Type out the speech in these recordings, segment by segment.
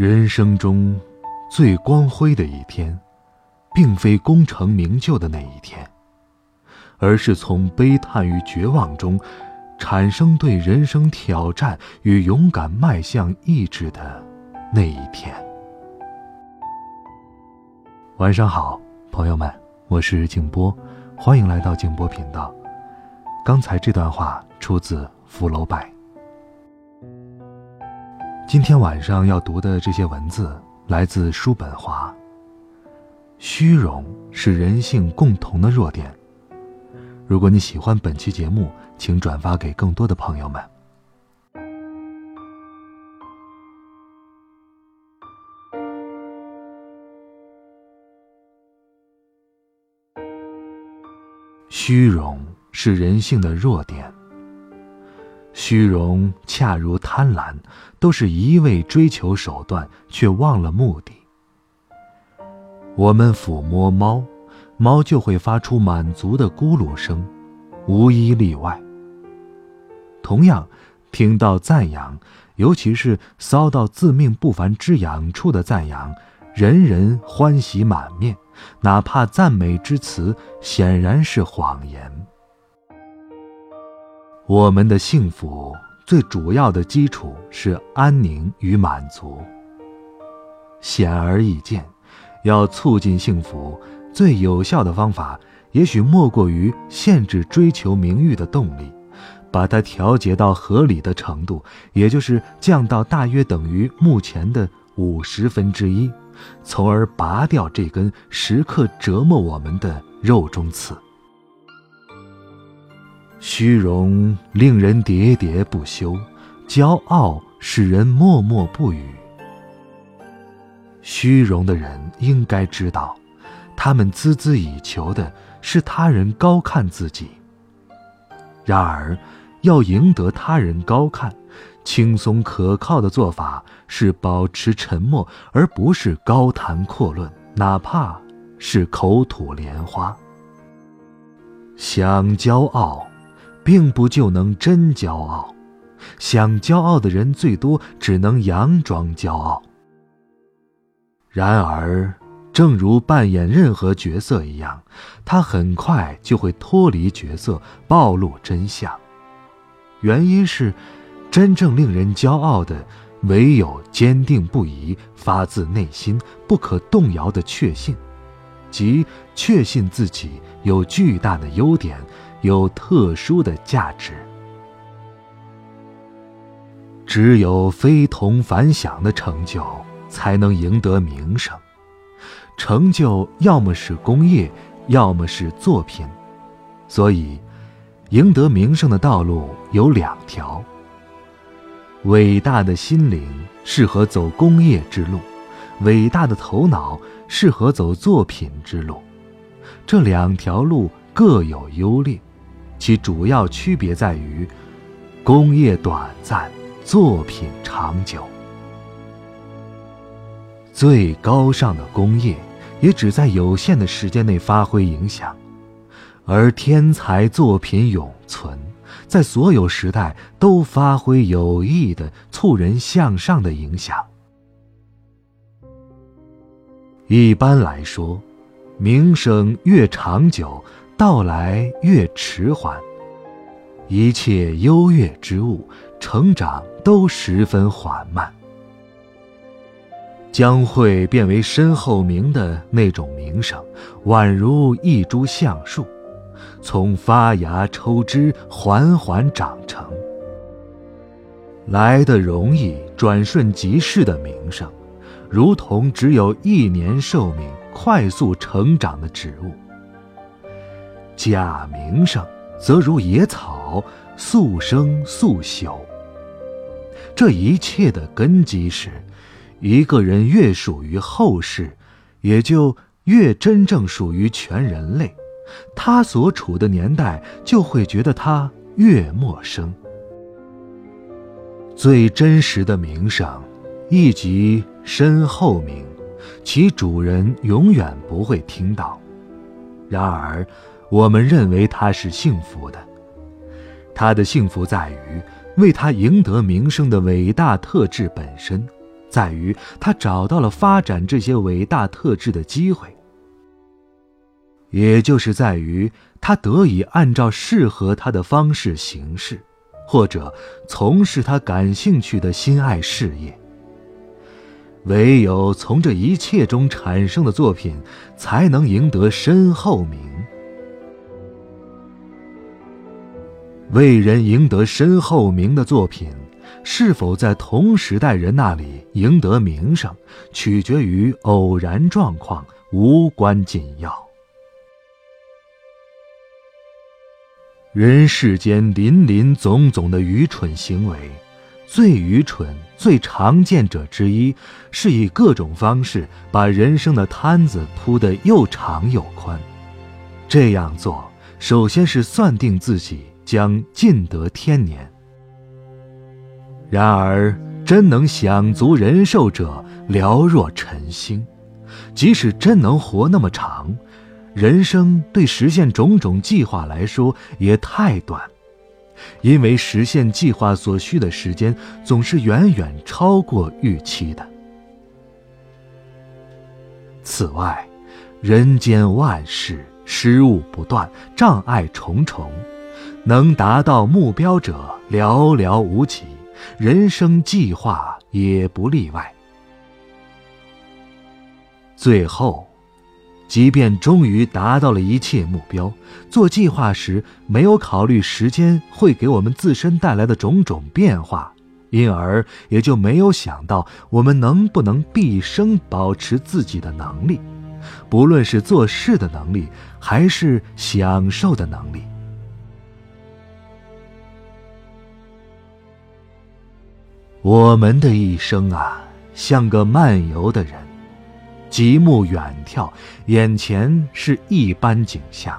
人生中最光辉的一天，并非功成名就的那一天，而是从悲叹与绝望中产生对人生挑战与勇敢迈向意志的那一天。晚上好，朋友们，我是静波，欢迎来到静波频道。刚才这段话出自福楼拜。今天晚上要读的这些文字来自叔本华。虚荣是人性共同的弱点。如果你喜欢本期节目，请转发给更多的朋友们。虚荣是人性的弱点。虚荣恰如贪婪，都是一味追求手段，却忘了目的。我们抚摸猫，猫就会发出满足的咕噜声，无一例外。同样，听到赞扬，尤其是骚到自命不凡之痒处的赞扬，人人欢喜满面，哪怕赞美之词显然是谎言。我们的幸福最主要的基础是安宁与满足。显而易见，要促进幸福，最有效的方法，也许莫过于限制追求名誉的动力，把它调节到合理的程度，也就是降到大约等于目前的五十分之一，从而拔掉这根时刻折磨我们的肉中刺。虚荣令人喋喋不休，骄傲使人默默不语。虚荣的人应该知道，他们孜孜以求的是他人高看自己。然而，要赢得他人高看，轻松可靠的做法是保持沉默，而不是高谈阔论，哪怕是口吐莲花。想骄傲。并不就能真骄傲，想骄傲的人最多只能佯装骄傲。然而，正如扮演任何角色一样，他很快就会脱离角色，暴露真相。原因是，真正令人骄傲的，唯有坚定不移、发自内心、不可动摇的确信，即确信自己有巨大的优点。有特殊的价值，只有非同凡响的成就才能赢得名声。成就要么是工业，要么是作品，所以，赢得名声的道路有两条。伟大的心灵适合走工业之路，伟大的头脑适合走作品之路，这两条路各有优劣。其主要区别在于，工业短暂，作品长久。最高尚的工业，也只在有限的时间内发挥影响，而天才作品永存，在所有时代都发挥有益的、促人向上的影响。一般来说，名声越长久。到来越迟缓，一切优越之物成长都十分缓慢。将会变为身后名的那种名声，宛如一株橡树，从发芽抽枝，缓缓长成。来的容易，转瞬即逝的名声，如同只有一年寿命、快速成长的植物。假名声则如野草，速生速朽。这一切的根基是，一个人越属于后世，也就越真正属于全人类。他所处的年代就会觉得他越陌生。最真实的名声，亦即身后名，其主人永远不会听到。然而，我们认为他是幸福的。他的幸福在于为他赢得名声的伟大特质本身，在于他找到了发展这些伟大特质的机会。也就是在于他得以按照适合他的方式行事，或者从事他感兴趣的心爱事业。唯有从这一切中产生的作品，才能赢得身后名。为人赢得身后名的作品，是否在同时代人那里赢得名声，取决于偶然状况，无关紧要。人世间林林总总的愚蠢行为，最愚蠢、最常见者之一，是以各种方式把人生的摊子铺得又长又宽。这样做，首先是算定自己将尽得天年。然而，真能享足人寿者寥若晨星，即使真能活那么长。人生对实现种种计划来说也太短，因为实现计划所需的时间总是远远超过预期的。此外，人间万事失误不断，障碍重重，能达到目标者寥寥无几，人生计划也不例外。最后。即便终于达到了一切目标，做计划时没有考虑时间会给我们自身带来的种种变化，因而也就没有想到我们能不能毕生保持自己的能力，不论是做事的能力，还是享受的能力。我们的一生啊，像个漫游的人。极目远眺，眼前是一般景象。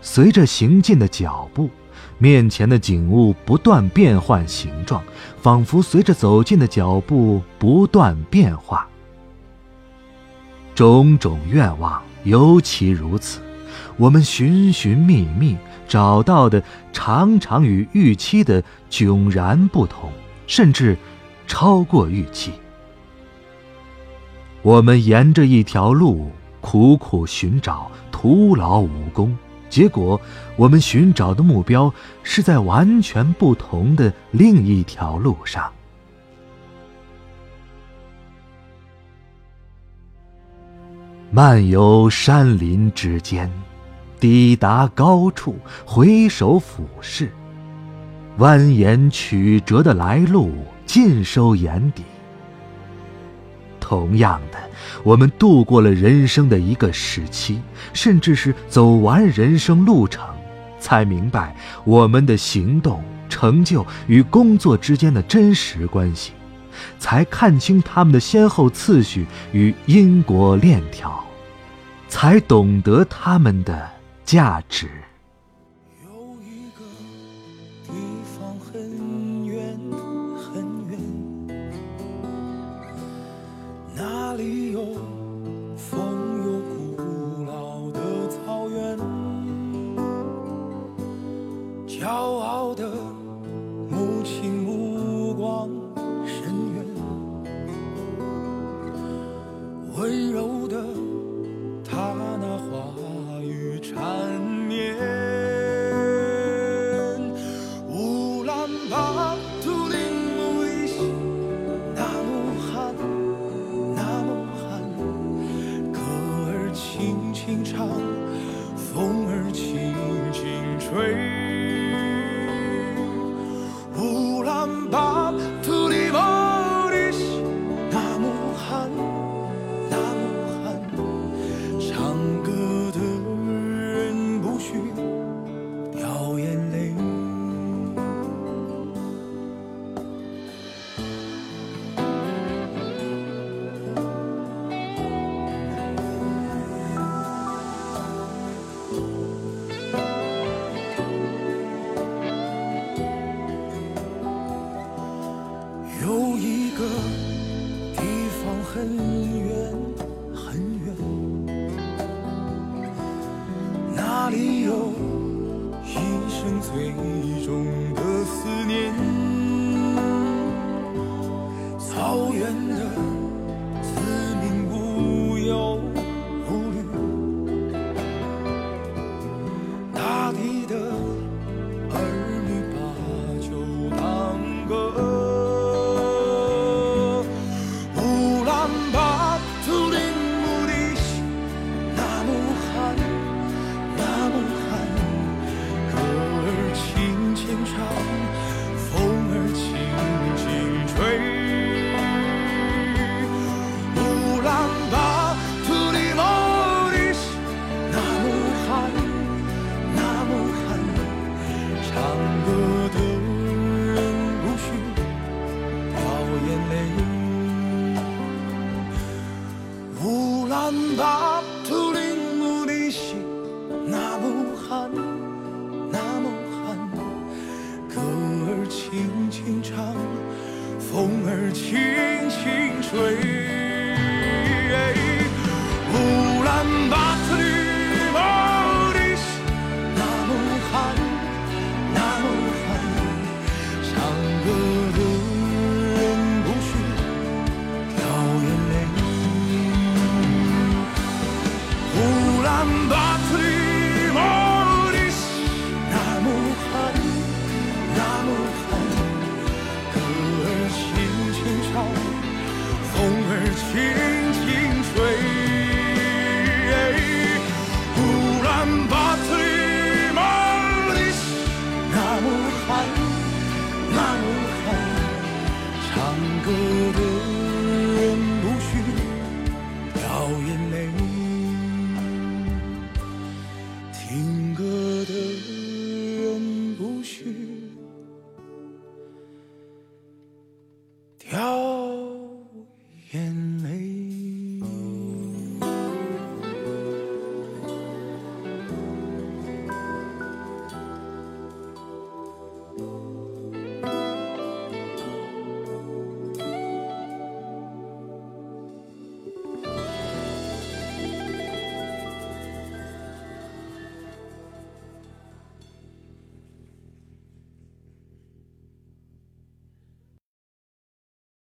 随着行进的脚步，面前的景物不断变换形状，仿佛随着走近的脚步不断变化。种种愿望尤其如此，我们寻寻觅觅，找到的常常与预期的迥然不同，甚至超过预期。我们沿着一条路苦苦寻找，徒劳无功。结果，我们寻找的目标是在完全不同的另一条路上。漫游山林之间，抵达高处，回首俯视，蜿蜒曲折的来路尽收眼底。同样的，我们度过了人生的一个时期，甚至是走完人生路程，才明白我们的行动、成就与工作之间的真实关系，才看清他们的先后次序与因果链条，才懂得他们的价值。很远很远。那里有风有古老的草原？骄傲的母亲目光深远温柔的他那话语缠很远很远，哪里有一生最终的思念？草原的。寒那么寒歌儿轻轻唱风儿轻轻吹。漫黑，唱歌的。